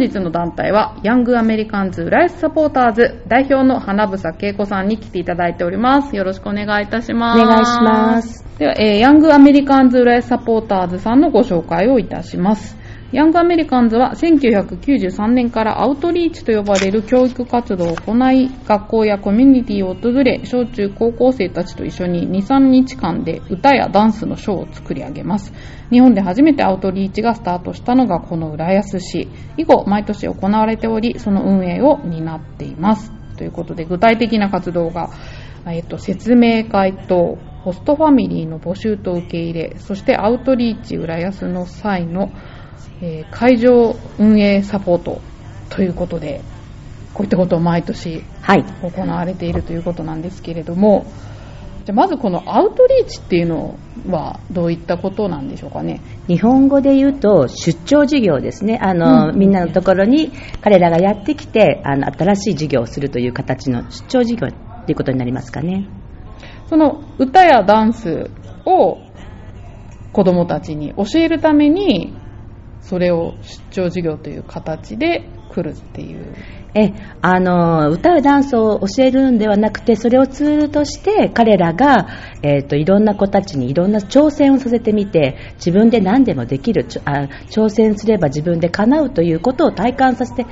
日の団体は、ヤングアメリカンズ浦安サポーターズ代表の花房恵子さんに来ていただいております。よろしくお願いいたします。お願いします。では、えーヤングアメリカンズ浦安サポーターズさんのご紹介をいたします。ヤングアメリカンズは1993年からアウトリーチと呼ばれる教育活動を行い、学校やコミュニティを訪れ、小中高校生たちと一緒に2、3日間で歌やダンスのショーを作り上げます。日本で初めてアウトリーチがスタートしたのがこの浦安市。以後、毎年行われており、その運営を担っています。ということで、具体的な活動が、えっと、説明会と、ホストファミリーの募集と受け入れ、そしてアウトリーチ浦安の際の、えー会場運営サポートということで、こういったことを毎年はい。行われているということなんですけれども、じゃあまずこのアウトリーチっていうのはどういったことなんでしょうかね？日本語で言うと出張授業ですね。あの、うんみんなのところに彼らがやってきて、あの、新しい授業をするという形の出張授業ということになりますかね。その歌やダンスを子供たちに教えるために、それを出張授業という形で来るっていう。え、あの、歌やダンスを教えるんではなくて、それをツールとして彼らが、えっ、と、いろんな子たちにいろんな挑戦をさせてみて、自分で何でもできる、あ挑戦すれば自分で叶うということを体感させて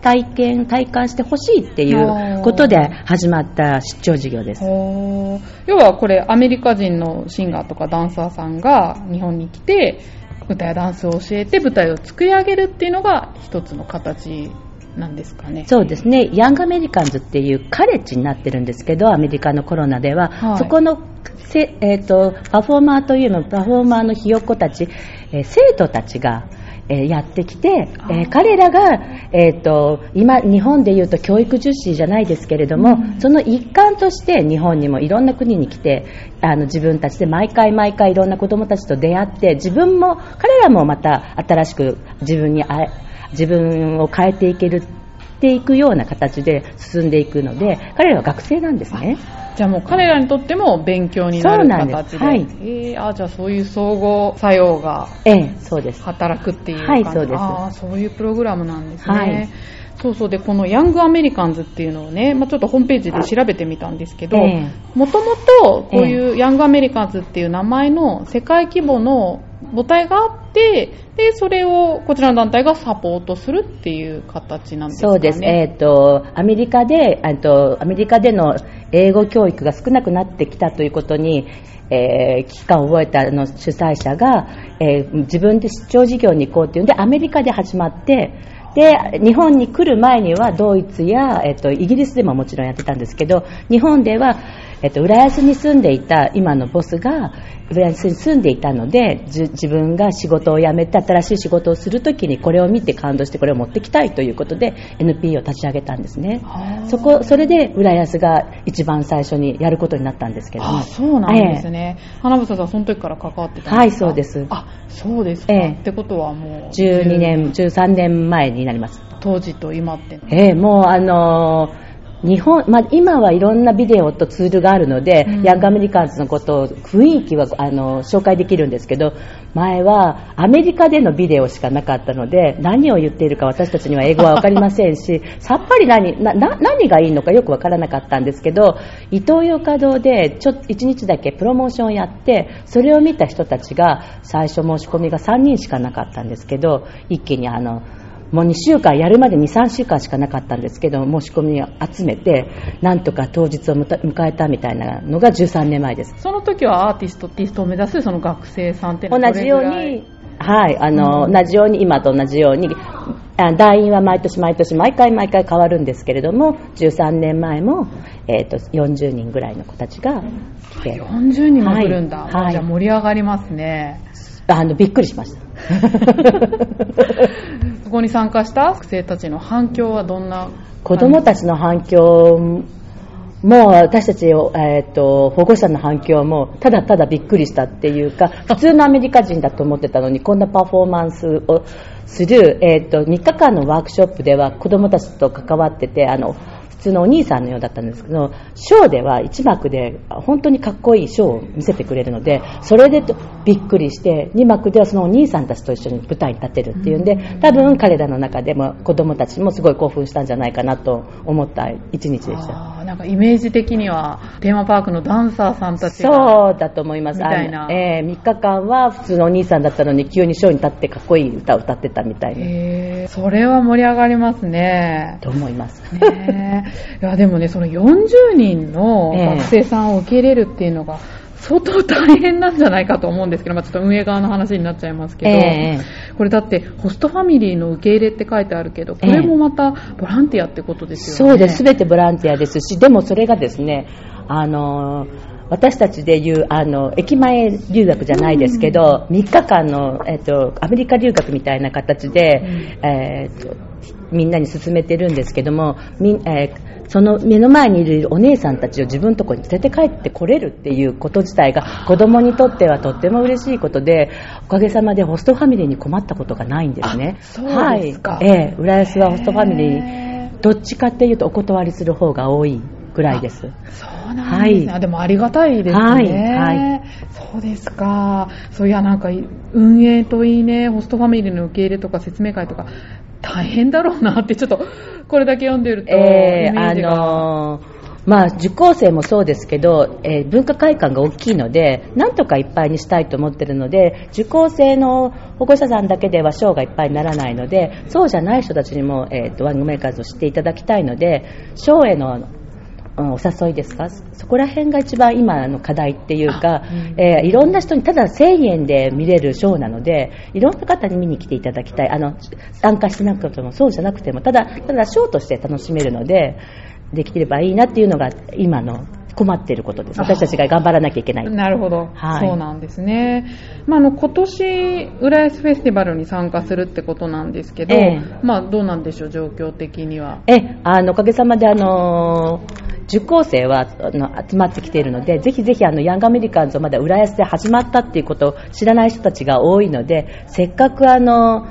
体験、体感してほしいっていうことで始まった出張授業です。要はこれアメリカ人のシンガーとかダンサーさんが日本に来て歌やダンスを教えて舞台を作り上げるっていうのが一つの形なんですかね。そうですね、ヤングアメリカンズっていうカレッジになってるんですけど、アメリカのコロナでは、はいそこのせ、えー、とパフォーマーというのパフォーマーのひよっこたち、えー生徒たちが、えーやってきて、えー彼らが、えー、と今、日本でいうと教育実施じゃないですけれども、うんその一環として日本にもいろんな国に来てあの自分たちで毎回毎回いろんな子どもたちと出会って自分も彼らもまた新しく自分にあ自分を変えていけるっていくような形で進んでいくので彼らは学生なんですね。じゃあもう彼らにとっても勉強になるそうなんでで。はい。えーあじゃあそういう総合作用がええ、そうです。働くっていうは感じ、いそうです。あーそういうプログラムなんですね。はい。そうそう。でこのヤングアメリカンズっていうのをね、まあ、ちょっとホームページで調べてみたんですけど、ええ。もともとこういうヤングアメリカンズっていう名前の世界規模の母体があって、で、それをこちらの団体がサポートするっていう形なんですかね。そうです。えっ、と、アメリカで、と、アメリカでの英語教育が少なくなってきたということに、えー危機感を覚えたの主催者が、えー自分で出張事業に行こうっていうんで、アメリカで始まって、で、日本に来る前にはドイツや、えっと、イギリスでももちろんやってたんですけど、日本では、えっと、浦安に住んでいた今のボスが、浦安に住んでいたので、じ自分が仕事を辞めて新しい仕事をするときにこれを見て感動してこれを持ってきたいということで NPO を立ち上げたんですね。はあそこ、それで浦安が一番最初にやることになったんですけども。あ、そうなんですね。花房さん、その時から関わってたんですか？はいそうですあ、そうですか。ええってことはもう、12年、13年前になります。当時と今って。ええもうあのー日本、まあ、今はいろんなビデオとツールがあるので、うん。ヤングアメリカンズのことを雰囲気はあの紹介できるんですけど前はアメリカでのビデオしかなかったので何を言っているか私たちには英語は分かりませんし さっぱり何なな何がいいのかよく分からなかったんですけどイトーヨーカドーでちょ1日だけプロモーションをやってそれを見た人たちが最初申し込みが3人しかなかったんですけど一気にあのもう2週間やるまで2、3週間しかなかったんですけど、申し込みを集めて、なんとか当日を迎えたみたいなのが13年前です。その時はアーティスト、ティストを目指すその学生さんって同じように、はい、あの、うん同じように、今と同じように、あ団員は毎年毎年、毎回毎回変わるんですけれども、13年前も、えっ、と、40人ぐらいの子たちが来て、40人も来るんだ。はいはいじゃあ盛り上がりますね。あの、びっくりしました。そこに参加した学生たちの反響はどんな子供たちの反響もう私たち、えー、と保護者の反響もただただびっくりしたっていうか 普通のアメリカ人だと思ってたのにこんなパフォーマンスをする、えー、と3日間のワークショップでは子供たちと関わっててあの普通のお兄さんのようだったんですけど、ショーでは1幕で本当にかっこいいショーを見せてくれるので、それでびっくりして、2幕ではそのお兄さんたちと一緒に舞台に立てるっていうんで、多分彼らの中でも子供たちもすごい興奮したんじゃないかなと思った1日でした。なんかイメージ的にはテーマパークのダンサーさんたちがそうだと思います。みたいなえー、3日間は普通のお兄さんだったのに急にショーに立ってかっこいい歌を歌ってたみたいな、へーそれは盛り上がりますね。と思います。ねえいやでもね、その40人のええ学生さんを受け入れるっていうのが、相当大変なんじゃないかと思うんですけど、まあ、ちょっと運営側の話になっちゃいますけど、えこれだってホストファミリーの受け入れって書いてあるけど、これもまたボランティアってことですよね。そうです。すべてボランティアですし、でもそれがですね、あのー私たちで言う、あの、駅前留学じゃないですけど、3日間の、えっと、アメリカ留学みたいな形で、えっと、みんなに勧めてるんですけども、みんえーその目の前にいるお姉さんたちを自分のところに連れて帰ってこれるっていうこと自体が子供にとってはとっても嬉しいことで、おかげさまでホストファミリーに困ったことがないんですね。あそうですかはい。ええ浦安はホストファミリへー、どっちかっていうとお断りする方が多いぐらいです。そうなんですね。はいあでもありがたいですね。はいはいそうですか。そういや、なんか、運営といいね、ホストファミリーの受け入れとか説明会とか、大変だろうなって、ちょっと、これだけ読んでると、えーあのーまあ、受講生もそうですけど、えー文化会館が大きいので、なんとかいっぱいにしたいと思ってるので、受講生の保護者さんだけでは賞がいっぱいにならないので、そうじゃない人たちにも、えーとワングメーカーズを知っていただきたいので、賞へのうんお誘いですか？そこら辺が一番今の課題っていうか、うん。えーいろんな人にただ1000円で見れるショーなのでいろんな方に見に来ていただきたい。あの参加してなくてもそうじゃなくてもただただショーとして楽しめるのでできればいいなっていうのが今の困っていることです。私たちが頑張らなきゃいけない。なるほど、はい。そうなんですね。まあ、あの今年、浦安フェスティバルに参加するってことなんですけど、ええ。まあ、どうなんでしょう、状況的には。えあのおかげさまであの受講生はあの集まってきているのでぜひぜひあのヤングアメリカンズをまだ浦安で始まったっていうことを知らない人たちが多いのでせっかくあの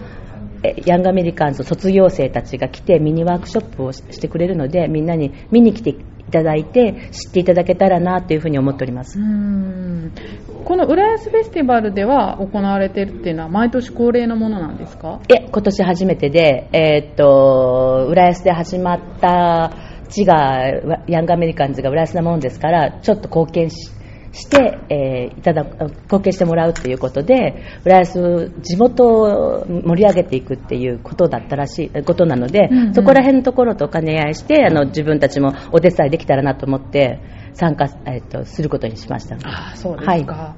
えヤングアメリカンズ卒業生たちが来てミニワークショップをししてくれるのでみんなに見に来ていただいて知っていただけたらなというふうに思っております。この浦安フェスティバルでは行われているっていうのは毎年恒例のものなんですか？え今年初めてで、えーっと浦安で始まった地がヤングアメリカンズが浦安なものですからちょっと貢献しして、えーいただ貢献してもらうということで浦安地元を盛り上げていくっていうことだったらしいことなので、うんうん。そこら辺のところと兼ね合いしてあの自分たちもお手伝いできたらなと思って参加、えーっとすることにしました。ああそうですか、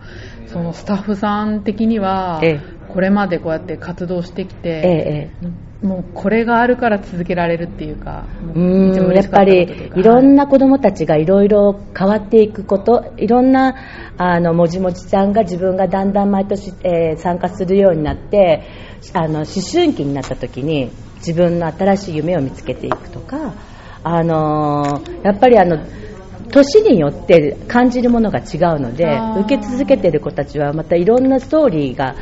そのスタッフさん的には、えこれまでこうやって活動してきえて、ええ。もうこれがあるから続けられるっていうか、うんやっぱりい。ろんな子どもたちがいろいろ変わっていくこといろんなあのもじもちちゃんが自分がだんだん毎年、えー参加するようになってあの思春期になった時に自分の新しい夢を見つけていくとか、あのーやっぱりあの年によって感じるものが違うので受け続けている子たちはまたいろんなストーリーが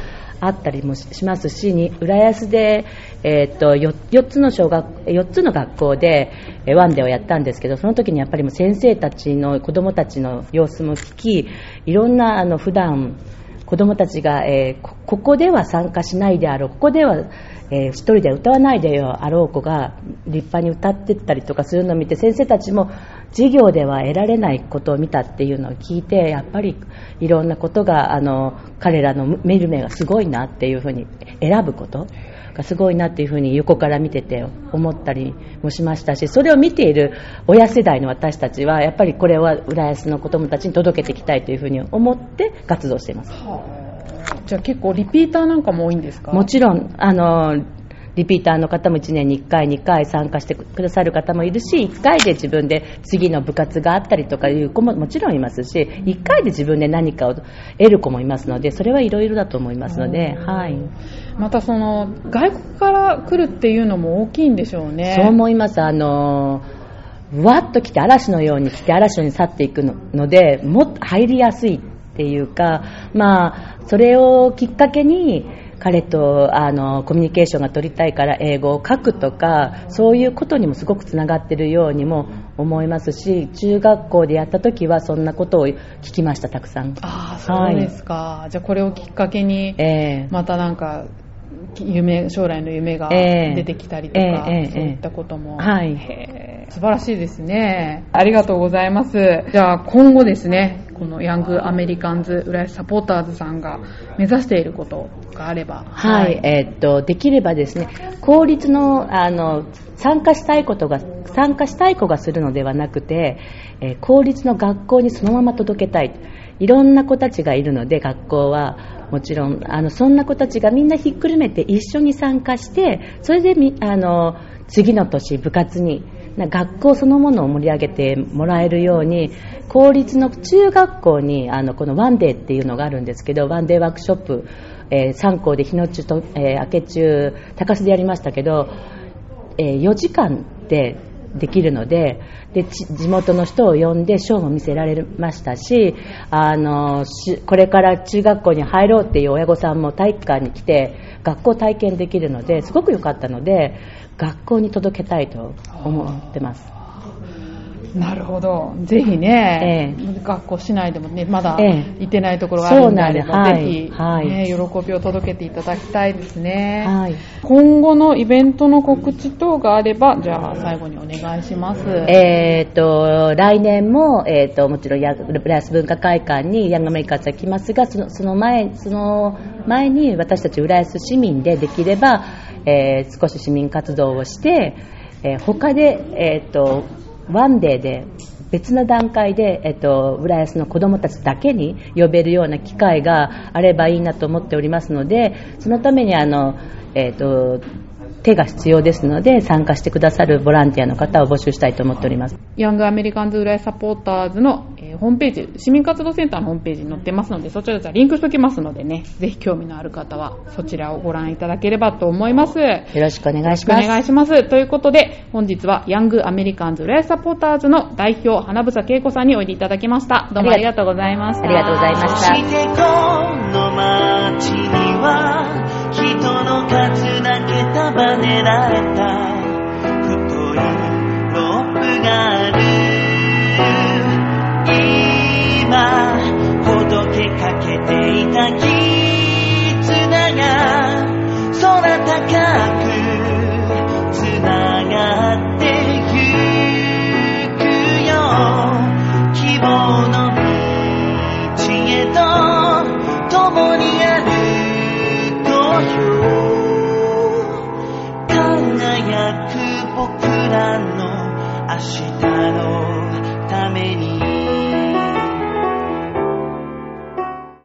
あったりもしますしに浦安で、えーっと 4, つの小学4つの学校でワンデーをやったんですけどその時にやっぱりも先生たちの子どもたちの様子も聞きいろんなあの普段子どもたちが、えーこここでは参加しないであろうここでは、えー一人で歌わないであろう子が立派に歌ってったりとかするのを見て先生たちも授業では得られないことを見たっていうのを聞いてやっぱりいろんなことがあの彼らの見る目がすごいなっていうふうに選ぶことがすごいなっていうふうに横から見てて思ったりもしましたしそれを見ている親世代の私たちはやっぱりこれは浦安の子どもたちに届けていきたいというふうに思って活動しています。じゃあ結構リピーターなんかも多いんですか？もちろんあのリピーターの方も1年に1回、2回参加してくださる方もいるし1回で自分で次の部活があったりとかいう子ももちろんいますし1回で自分で何かを得る子もいますのでそれはいろいろだと思いますので、はい、またその外国から来るっていうのも大きいんでしょうね。そう思います。あのわっと来て嵐のように来て嵐のように去っていくののでもっと入りやすいっていうか、まあ、それをきっかけに彼とあのコミュニケーションが取りたいから英語を書くとかそういうことにもすごくつながってるようにも思いますし中学校でやった時はそんなことを聞きましたたくさん。ああそうですか、じゃあこれをきっかけにええ。またなんか夢将来の夢がええ。出てきたりとか、ええそういったことも、はい。素晴らしいですね。ありがとうございます。じゃあ今後ですねこのヤングアメリカンズ浦安サポーターズさんが目指していることがあればはい、えーっと、できればですね、公立の、あの、参加したいことが、参加したい子がするのではなくて、えー公立の学校にそのまま届けたい。いろんな子たちがいるので、学校は。もちろん、あの、そんな子たちがみんなひっくるめて一緒に参加して、それでみ、あの、次の年部活に、な学校そのものを盛り上げてもらえるように公立の中学校にあのこのワンデーっていうのがあるんですけどワンデーワークショップ、えー3校で日の中と、えー明け中高須でやりましたけど、えー4時間でできるのでで地元の人を呼んでショーも見せられましたしあのしこれから中学校に入ろうっていう親御さんも体育館に来て学校体験できるのですごく良かったので学校に届けたいと思ってます。なるほど。ぜひね、学校市内でもねまだええ。行ってないところがあるんであれば、そうなんです。ぜひ、はい。ね、喜びを届けていただきたいですね、はい。今後のイベントの告知等があればじゃあ最後にお願いします、えー、と来年も、えー、ともちろんヤ浦安文化会館にヤングアメリカンズは来ますがそのその前その前に私たち浦安市民でできれば、えー少し市民活動をして、えー他で、えー、とワンデーで別の段階で、えっと、浦安の子どもたちだけに呼べるような機会があればいいなと思っておりますのでそのためにあの、えっと、手が必要ですので参加してくださるボランティアの方を募集したいと思っております。ヤングアメリカンズ浦安サポーターズの、えーホームページ、市民活動センターのホームページに載ってますので、そちらじゃリンクしておきますのでね、ぜひ興味のある方はそちらをご覧いただければと思います。よよろしくお願いしろしくおます。願いします。ということで、本日はヤングアメリカンズ浦安サポーターズの代表、花房恵子さんにおいでいただきました。どうもありがとうございました。ありがとうございましたそしてこの街には人の数だけ束ねられた。太いロープがある。今ほどけかけていた絆が空高く as she